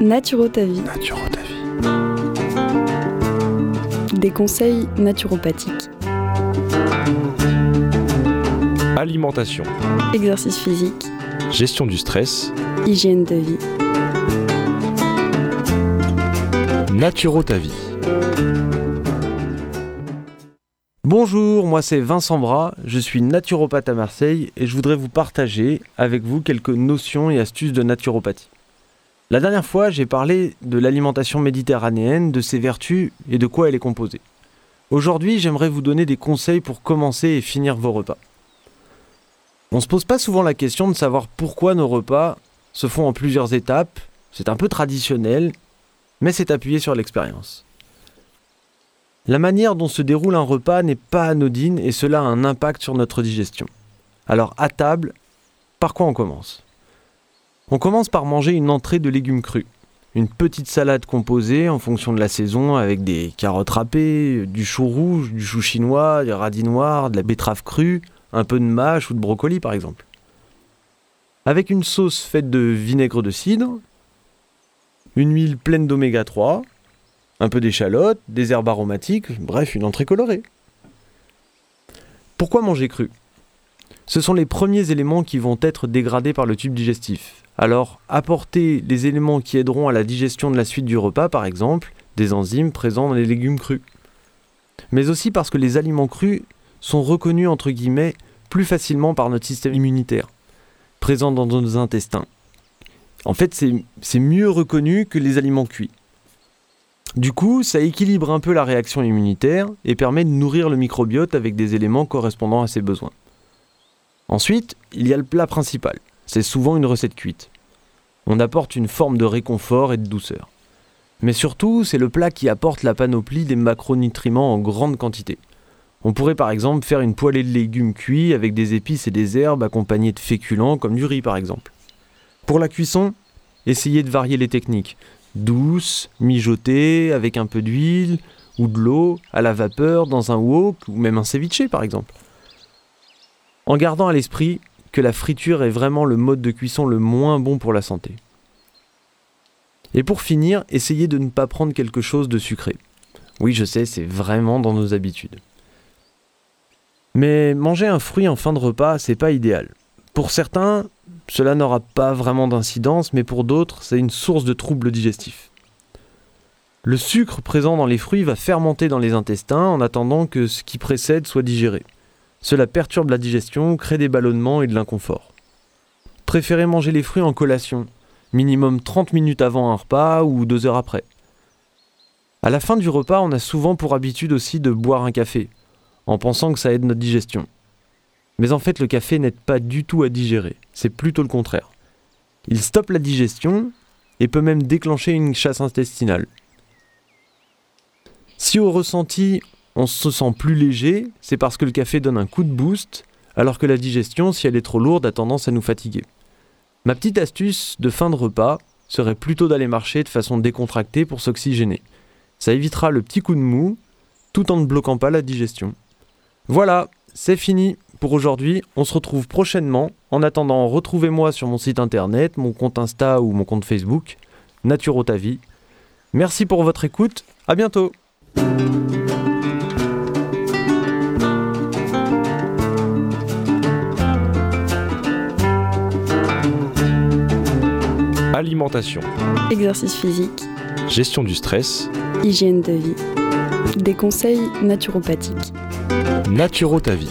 Naturo ta vie. Naturo ta vie. Des conseils naturopathiques. Alimentation. Exercice physique. Gestion du stress. Hygiène de vie. Naturo ta vie. Bonjour, moi c'est Vincent Bras, je suis naturopathe à Marseille et je voudrais vous partager avec vous quelques notions et astuces de naturopathie. La dernière fois, j'ai parlé de l'alimentation méditerranéenne, de ses vertus et de quoi elle est composée. Aujourd'hui, j'aimerais vous donner des conseils pour commencer et finir vos repas. On ne se pose pas souvent la question de savoir pourquoi nos repas se font en plusieurs étapes, c'est un peu traditionnel, mais c'est appuyé sur l'expérience. La manière dont se déroule un repas n'est pas anodine et cela a un impact sur notre digestion. Alors à table, par quoi on commence? On commence par manger une entrée de légumes crus. Une petite salade composée en fonction de la saison avec des carottes râpées, du chou rouge, du chou chinois, des radis noirs, de la betterave crue, un peu de mâche ou de brocoli par exemple. Avec une sauce faite de vinaigre de cidre, une huile pleine d'oméga 3, un peu d'échalote, des herbes aromatiques, bref, une entrée colorée. Pourquoi manger cru? Ce sont les premiers éléments qui vont être dégradés par le tube digestif. Alors, apporter les éléments qui aideront à la digestion de la suite du repas, par exemple, des enzymes présents dans les légumes crus. Mais aussi parce que les aliments crus sont reconnus, entre guillemets, plus facilement par notre système immunitaire, présent dans nos intestins. En fait, c'est mieux reconnu que les aliments cuits. Du coup, ça équilibre un peu la réaction immunitaire et permet de nourrir le microbiote avec des éléments correspondant à ses besoins. Ensuite, il y a le plat principal. C'est souvent une recette cuite. On apporte une forme de réconfort et de douceur. Mais surtout, c'est le plat qui apporte la panoplie des macronutriments en grande quantité. On pourrait par exemple faire une poêlée de légumes cuits avec des épices et des herbes accompagnées de féculents comme du riz par exemple. Pour la cuisson, essayez de varier les techniques douce, mijotée, avec un peu d'huile ou de l'eau, à la vapeur, dans un wok ou même un ceviche par exemple. En gardant à l'esprit que la friture est vraiment le mode de cuisson le moins bon pour la santé. Et pour finir, essayez de ne pas prendre quelque chose de sucré. Oui, je sais, c'est vraiment dans nos habitudes. Mais manger un fruit en fin de repas, c'est pas idéal. Pour certains, cela n'aura pas vraiment d'incidence, mais pour d'autres, c'est une source de troubles digestifs. Le sucre présent dans les fruits va fermenter dans les intestins en attendant que ce qui précède soit digéré. Cela perturbe la digestion, crée des ballonnements et de l'inconfort. Préférez manger les fruits en collation, minimum 30 minutes avant un repas ou 2 heures après. À la fin du repas, on a souvent pour habitude aussi de boire un café, en pensant que ça aide notre digestion. Mais en fait, le café n'aide pas du tout à digérer, c'est plutôt le contraire. Il stoppe la digestion et peut même déclencher une chasse intestinale. Si au ressenti, on se sent plus léger, c'est parce que le café donne un coup de boost, alors que la digestion, si elle est trop lourde, a tendance à nous fatiguer. Ma petite astuce de fin de repas serait plutôt d'aller marcher de façon décontractée pour s'oxygéner. Ça évitera le petit coup de mou, tout en ne bloquant pas la digestion. Voilà, c'est fini pour aujourd'hui. On se retrouve prochainement. En attendant, retrouvez-moi sur mon site internet, mon compte Insta ou mon compte Facebook, Naturotavie. Merci pour votre écoute. À bientôt. Alimentation. Exercice physique. Gestion du stress. Hygiène de vie. Des conseils naturopathiques. Naturo ta vie.